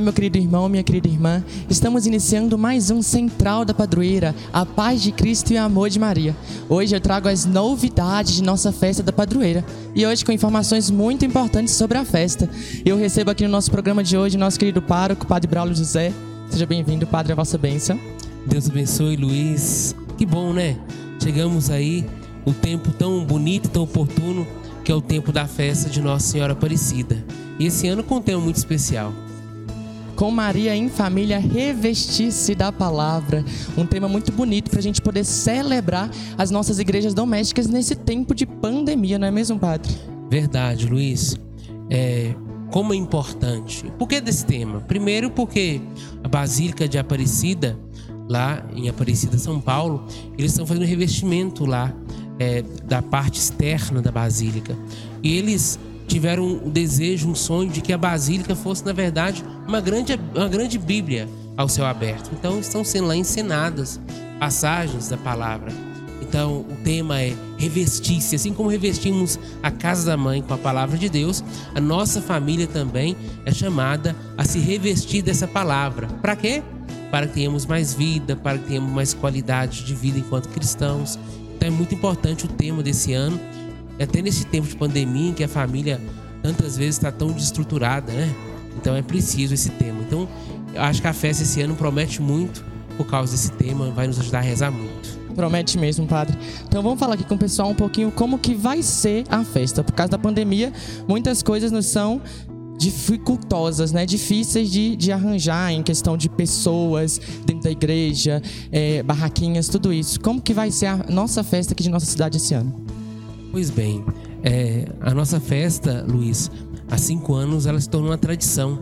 Meu querido irmão, minha querida irmã. Estamos iniciando mais um Central da Padroeira, a paz de Cristo e o amor de Maria. Hoje eu trago as novidades de nossa festa da Padroeira e hoje com informações muito importantes sobre a festa. Eu recebo aqui no nosso programa de hoje nosso querido pároco, Padre Braulio José. Seja bem-vindo, Padre, a vossa bênção. Deus abençoe, Luiz. Que bom, né? Chegamos aí, o tempo tão bonito, tão oportuno, que é o tempo da festa de Nossa Senhora Aparecida. E esse ano com um tema muito especial com Maria em família, revestir-se da palavra. Um tema muito bonito para a gente poder celebrar as nossas igrejas domésticas nesse tempo de pandemia, não é mesmo, Padre? Verdade, Luiz. É, como é importante. Por que desse tema? Primeiro, porque a Basílica de Aparecida, lá em Aparecida, São Paulo, eles estão fazendo revestimento lá é, da parte externa da Basílica. E eles tiveram um desejo, um sonho de que a Basílica fosse, na verdade, uma grande, uma grande Bíblia ao céu aberto. Então, estão sendo lá ensinadas passagens da palavra. Então, o tema é revestir-se. Assim como revestimos a casa da mãe com a palavra de Deus, a nossa família também é chamada a se revestir dessa palavra. Para quê? Para que tenhamos mais vida, para que tenhamos mais qualidade de vida enquanto cristãos. Então, é muito importante o tema desse ano até nesse tempo de pandemia em que a família tantas vezes está tão desestruturada, né? Então é preciso esse tema. Então eu acho que a festa esse ano promete muito por causa desse tema, vai nos ajudar a rezar muito. Promete mesmo, padre. Então vamos falar aqui com o pessoal um pouquinho como que vai ser a festa. Por causa da pandemia, muitas coisas nos são dificultosas, né? Difíceis de, de arranjar em questão de pessoas dentro da igreja, é, barraquinhas, tudo isso. Como que vai ser a nossa festa aqui de nossa cidade esse ano? Pois bem, é, a nossa festa, Luiz, há cinco anos ela se tornou uma tradição.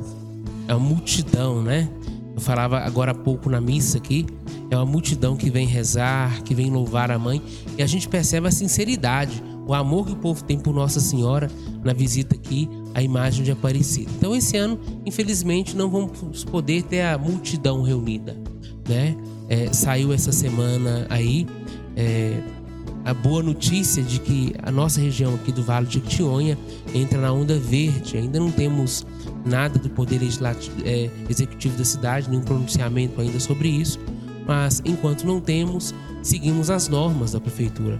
É uma multidão, né? Eu falava agora há pouco na missa aqui. É uma multidão que vem rezar, que vem louvar a mãe. E a gente percebe a sinceridade, o amor que o povo tem por Nossa Senhora na visita aqui à imagem de Aparecida. Então, esse ano, infelizmente, não vamos poder ter a multidão reunida, né? É, saiu essa semana aí. É, a boa notícia de que a nossa região aqui do Vale de Jequitinhonha entra na onda verde. Ainda não temos nada do poder é, executivo da cidade, nenhum pronunciamento ainda sobre isso. Mas enquanto não temos, seguimos as normas da prefeitura.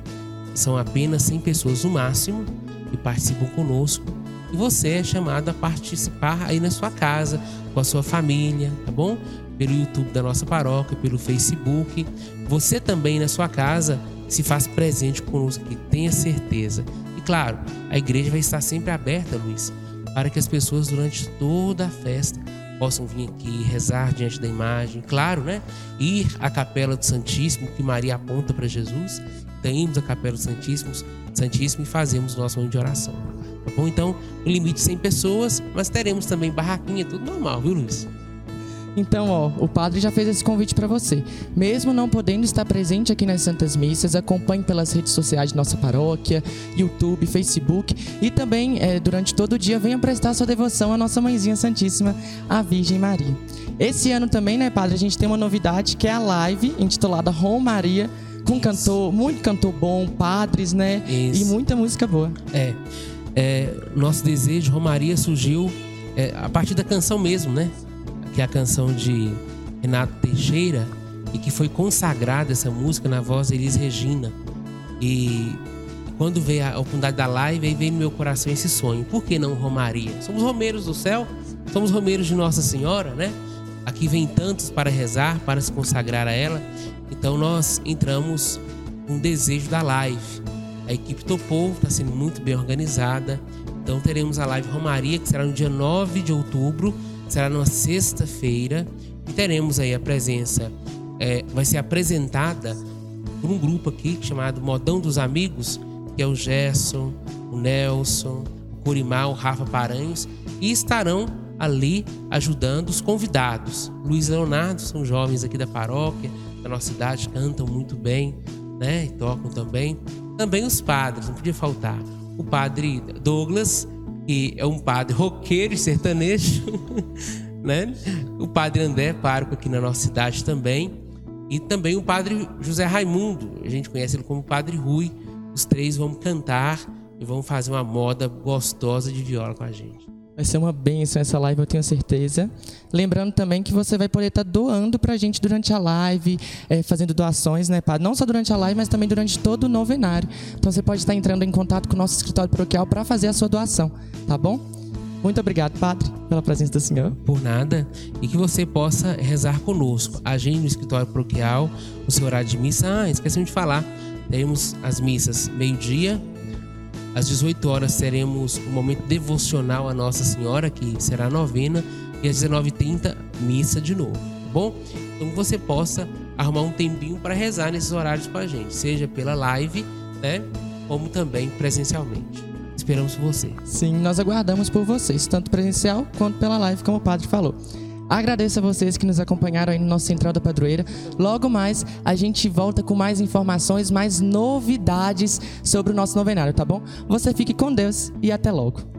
São apenas 100 pessoas no máximo que participam conosco. E você é chamado a participar aí na sua casa, com a sua família, tá bom? Pelo YouTube da nossa paróquia, pelo Facebook. Você também na sua casa se faz presente conosco aqui, tenha certeza. E claro, a igreja vai estar sempre aberta, Luiz, para que as pessoas durante toda a festa possam vir aqui rezar diante da imagem, claro, né? Ir à capela do Santíssimo, que Maria aponta para Jesus. Temos a capela do Santíssimo, Santíssimo e fazemos o nosso momento de oração. Tá bom? Então, o limite 100 pessoas, mas teremos também barraquinha, tudo normal, viu, Luiz? Então, ó, o padre já fez esse convite para você. Mesmo não podendo estar presente aqui nas Santas Missas, acompanhe pelas redes sociais de nossa paróquia, YouTube, Facebook e também é, durante todo o dia venha prestar sua devoção à nossa Mãezinha Santíssima, a Virgem Maria. Esse ano também, né, padre, a gente tem uma novidade que é a live intitulada Rom Maria com cantor, muito cantor bom, padres, né? Isso. E muita música boa. É. é nosso desejo, Romaria surgiu é, a partir da canção mesmo, né? Que é a canção de Renato Teixeira e que foi consagrada essa música na voz de Elis Regina. E quando veio a oportunidade da live, aí veio no meu coração esse sonho. Por que não Romaria? Somos romeiros do céu, somos romeiros de Nossa Senhora, né? Aqui vem tantos para rezar, para se consagrar a ela. Então nós entramos um desejo da live. A equipe topou, está sendo muito bem organizada. Então teremos a live Romaria, que será no dia 9 de outubro, será numa sexta-feira e teremos aí a presença, é, vai ser apresentada por um grupo aqui chamado Modão dos Amigos, que é o Gerson, o Nelson, o Corimar, o Rafa Paranhos, e estarão ali ajudando os convidados. Luiz Leonardo são jovens aqui da paróquia, da nossa cidade, cantam muito bem, né? E tocam também. Também os padres, não podia faltar. O padre Douglas, que é um padre roqueiro e sertanejo, né? O padre André, pároco aqui na nossa cidade também. E também o padre José Raimundo, a gente conhece ele como Padre Rui. Os três vão cantar e vão fazer uma moda gostosa de viola com a gente. Vai ser uma bênção essa live, eu tenho certeza. Lembrando também que você vai poder estar tá doando para a gente durante a live, é, fazendo doações, né, Padre? Não só durante a live, mas também durante todo o novenário. Então você pode estar entrando em contato com o nosso escritório paroquial para fazer a sua doação, tá bom? Muito obrigado, Padre, pela presença do Senhor. Por nada. E que você possa rezar conosco. Agende no escritório paroquial, o seu horário de missa. Ah, esquecemos de falar. Temos as missas meio-dia, às 18 horas teremos um momento devocional a Nossa Senhora, que será a novena, e às 19h30, missa de novo, tá bom? Então você possa arrumar um tempinho para rezar nesses horários com a gente, seja pela live, né? Como também presencialmente. Esperamos você. Sim, nós aguardamos por vocês, tanto presencial quanto pela live, como o padre falou. Agradeço a vocês que nos acompanharam aí no nosso Central da Padroeira. Logo mais a gente volta com mais informações, mais novidades sobre o nosso novenário, tá bom? Você fique com Deus e até logo.